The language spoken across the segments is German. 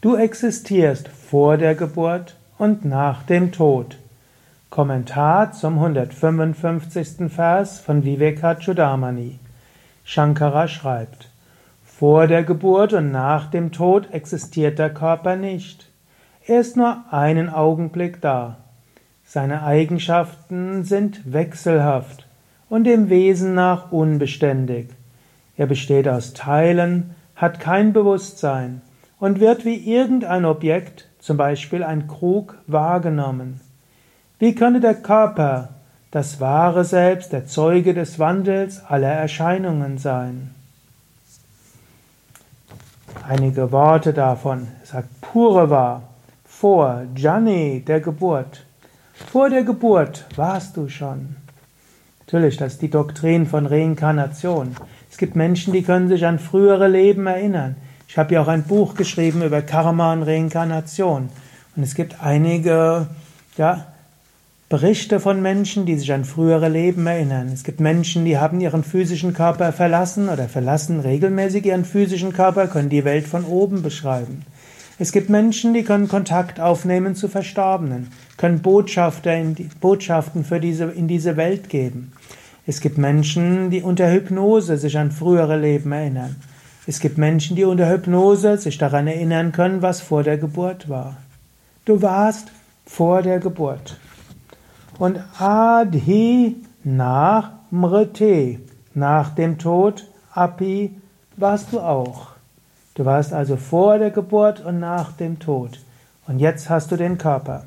Du existierst vor der Geburt und nach dem Tod. Kommentar zum 155. Vers von Vivekachudamani. Shankara schreibt, vor der Geburt und nach dem Tod existiert der Körper nicht. Er ist nur einen Augenblick da. Seine Eigenschaften sind wechselhaft und dem Wesen nach unbeständig. Er besteht aus Teilen, hat kein Bewusstsein und wird wie irgendein Objekt, zum Beispiel ein Krug, wahrgenommen. Wie könne der Körper, das wahre Selbst, der Zeuge des Wandels aller Erscheinungen sein? Einige Worte davon. Sagt Purava, vor, Jani, der Geburt. Vor der Geburt warst du schon. Natürlich, das ist die Doktrin von Reinkarnation. Es gibt Menschen, die können sich an frühere Leben erinnern. Ich habe ja auch ein Buch geschrieben über Karma und Reinkarnation. Und es gibt einige ja, Berichte von Menschen, die sich an frühere Leben erinnern. Es gibt Menschen, die haben ihren physischen Körper verlassen oder verlassen regelmäßig ihren physischen Körper, können die Welt von oben beschreiben. Es gibt Menschen, die können Kontakt aufnehmen zu Verstorbenen, können die, Botschaften für diese, in diese Welt geben. Es gibt Menschen, die unter Hypnose sich an frühere Leben erinnern. Es gibt Menschen, die unter Hypnose sich daran erinnern können, was vor der Geburt war. Du warst vor der Geburt. Und Adhi nach Mrite, nach dem Tod, Api, warst du auch. Du warst also vor der Geburt und nach dem Tod. Und jetzt hast du den Körper.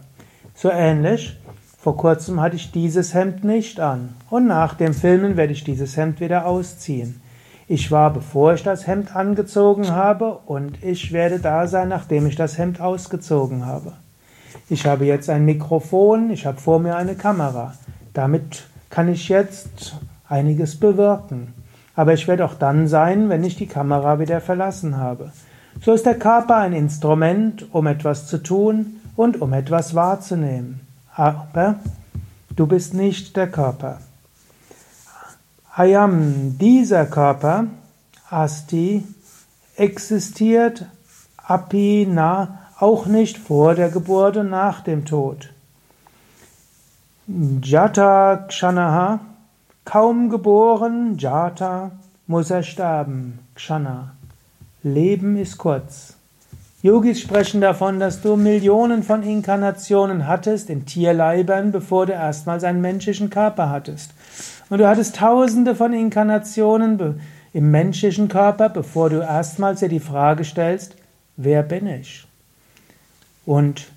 So ähnlich, vor kurzem hatte ich dieses Hemd nicht an. Und nach dem Filmen werde ich dieses Hemd wieder ausziehen. Ich war, bevor ich das Hemd angezogen habe, und ich werde da sein, nachdem ich das Hemd ausgezogen habe. Ich habe jetzt ein Mikrofon, ich habe vor mir eine Kamera. Damit kann ich jetzt einiges bewirken. Aber ich werde auch dann sein, wenn ich die Kamera wieder verlassen habe. So ist der Körper ein Instrument, um etwas zu tun und um etwas wahrzunehmen. Aber du bist nicht der Körper. Ayam, dieser Körper, Asti, existiert apina auch nicht vor der Geburt und nach dem Tod. Jata Kshanaha, kaum geboren, Jata, muss er sterben, Kshana. Leben ist kurz. Yogis sprechen davon, dass du Millionen von Inkarnationen hattest in Tierleibern, bevor du erstmals einen menschlichen Körper hattest. Und du hattest tausende von Inkarnationen im menschlichen Körper, bevor du erstmals dir die Frage stellst, wer bin ich? Und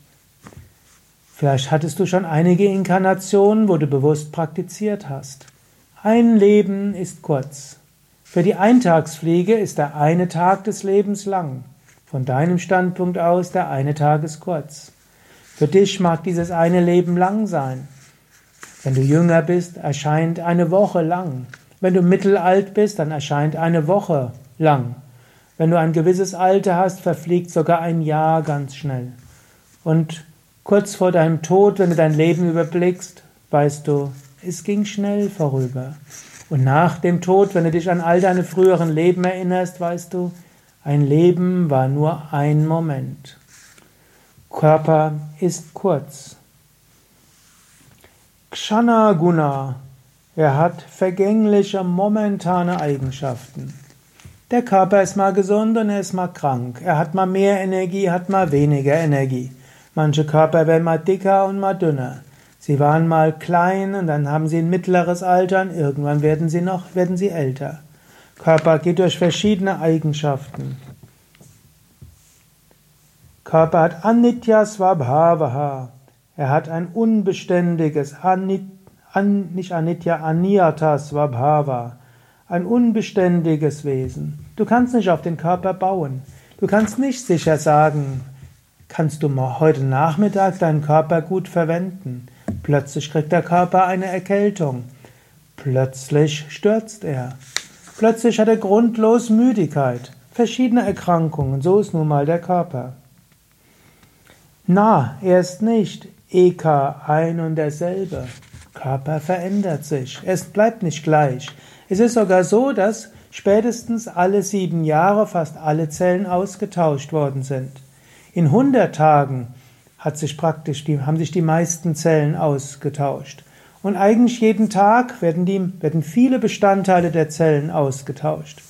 vielleicht hattest du schon einige Inkarnationen, wo du bewusst praktiziert hast. Ein Leben ist kurz. Für die Eintagsfliege ist der eine Tag des Lebens lang. Von deinem Standpunkt aus, der eine Tag ist kurz. Für dich mag dieses eine Leben lang sein. Wenn du jünger bist, erscheint eine Woche lang. Wenn du mittelalt bist, dann erscheint eine Woche lang. Wenn du ein gewisses Alter hast, verfliegt sogar ein Jahr ganz schnell. Und kurz vor deinem Tod, wenn du dein Leben überblickst, weißt du, es ging schnell vorüber. Und nach dem Tod, wenn du dich an all deine früheren Leben erinnerst, weißt du, ein Leben war nur ein Moment. Körper ist kurz. Kshana Guna. Er hat vergängliche, momentane Eigenschaften. Der Körper ist mal gesund und er ist mal krank. Er hat mal mehr Energie, hat mal weniger Energie. Manche Körper werden mal dicker und mal dünner. Sie waren mal klein und dann haben sie ein mittleres Alter und irgendwann werden sie noch, werden sie älter. Körper geht durch verschiedene Eigenschaften. Körper hat Anitya Swabhavaha. Er hat ein unbeständiges, Anit, an, nicht Anitya, Aniyata Swabhava, ein unbeständiges Wesen. Du kannst nicht auf den Körper bauen. Du kannst nicht sicher sagen, kannst du heute Nachmittag deinen Körper gut verwenden. Plötzlich kriegt der Körper eine Erkältung. Plötzlich stürzt er. Plötzlich hat er grundlos Müdigkeit. Verschiedene Erkrankungen. So ist nun mal der Körper. Na, er ist nicht Eka ein und derselbe. Körper verändert sich. Es bleibt nicht gleich. Es ist sogar so, dass spätestens alle sieben Jahre fast alle Zellen ausgetauscht worden sind. In 100 Tagen hat sich praktisch die, haben sich die meisten Zellen ausgetauscht. Und eigentlich jeden Tag werden, die, werden viele Bestandteile der Zellen ausgetauscht.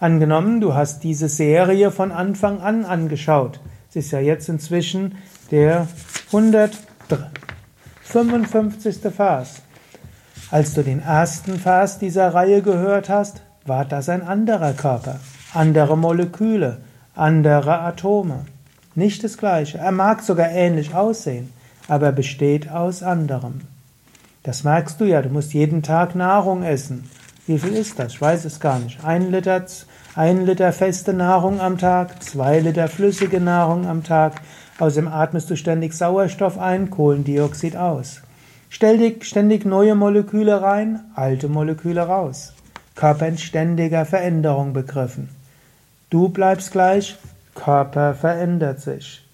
Angenommen, du hast diese Serie von Anfang an angeschaut. Es ist ja jetzt inzwischen der 155. Vers. Als du den ersten Vers dieser Reihe gehört hast, war das ein anderer Körper, andere Moleküle, andere Atome. Nicht das gleiche. Er mag sogar ähnlich aussehen, aber er besteht aus anderem. Das merkst du ja, du musst jeden Tag Nahrung essen. Wie viel ist das? Ich weiß es gar nicht. Ein Liter, ein Liter feste Nahrung am Tag, zwei Liter flüssige Nahrung am Tag. Außerdem atmest du ständig Sauerstoff ein, Kohlendioxid aus. Ständig, ständig neue Moleküle rein, alte Moleküle raus. Körper in ständiger Veränderung begriffen. Du bleibst gleich, Körper verändert sich.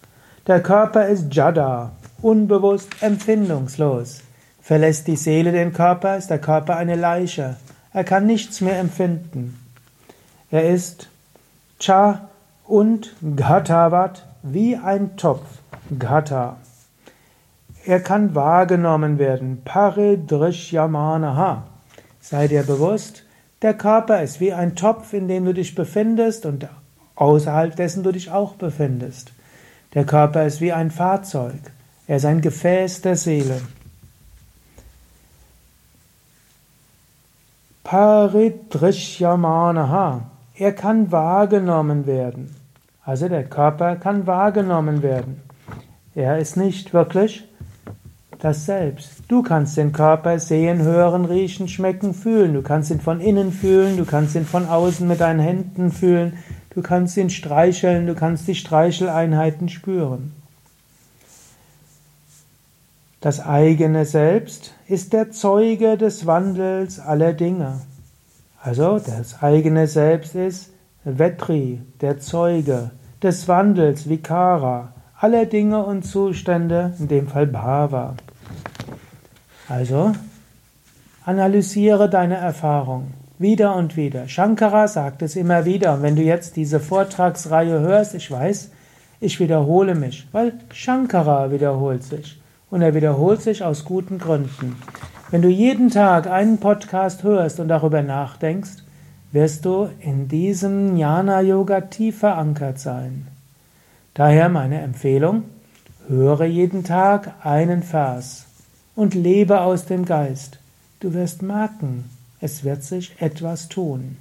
Der Körper ist Jada, unbewusst, empfindungslos. Verlässt die Seele den Körper, ist der Körper eine Leiche. Er kann nichts mehr empfinden. Er ist Cha und Ghatavat wie ein Topf. Ghata. Er kann wahrgenommen werden. Paridrishyamanaha. Sei dir bewusst, der Körper ist wie ein Topf, in dem du dich befindest und außerhalb dessen du dich auch befindest. Der Körper ist wie ein Fahrzeug. Er ist ein Gefäß der Seele. Paridrishyamanaha. Er kann wahrgenommen werden. Also der Körper kann wahrgenommen werden. Er ist nicht wirklich das Selbst. Du kannst den Körper sehen, hören, riechen, schmecken, fühlen. Du kannst ihn von innen fühlen, du kannst ihn von außen mit deinen Händen fühlen, du kannst ihn streicheln, du kannst die Streicheleinheiten spüren. Das eigene Selbst ist der Zeuge des Wandels aller Dinge. Also das eigene Selbst ist Vetri, der Zeuge des Wandels, Vikara, aller Dinge und Zustände, in dem Fall Bhava. Also, analysiere deine Erfahrung wieder und wieder. Shankara sagt es immer wieder. Und wenn du jetzt diese Vortragsreihe hörst, ich weiß, ich wiederhole mich, weil Shankara wiederholt sich. Und er wiederholt sich aus guten Gründen. Wenn du jeden Tag einen Podcast hörst und darüber nachdenkst, wirst du in diesem Jnana-Yoga tief verankert sein. Daher meine Empfehlung, höre jeden Tag einen Vers und lebe aus dem Geist. Du wirst merken, es wird sich etwas tun.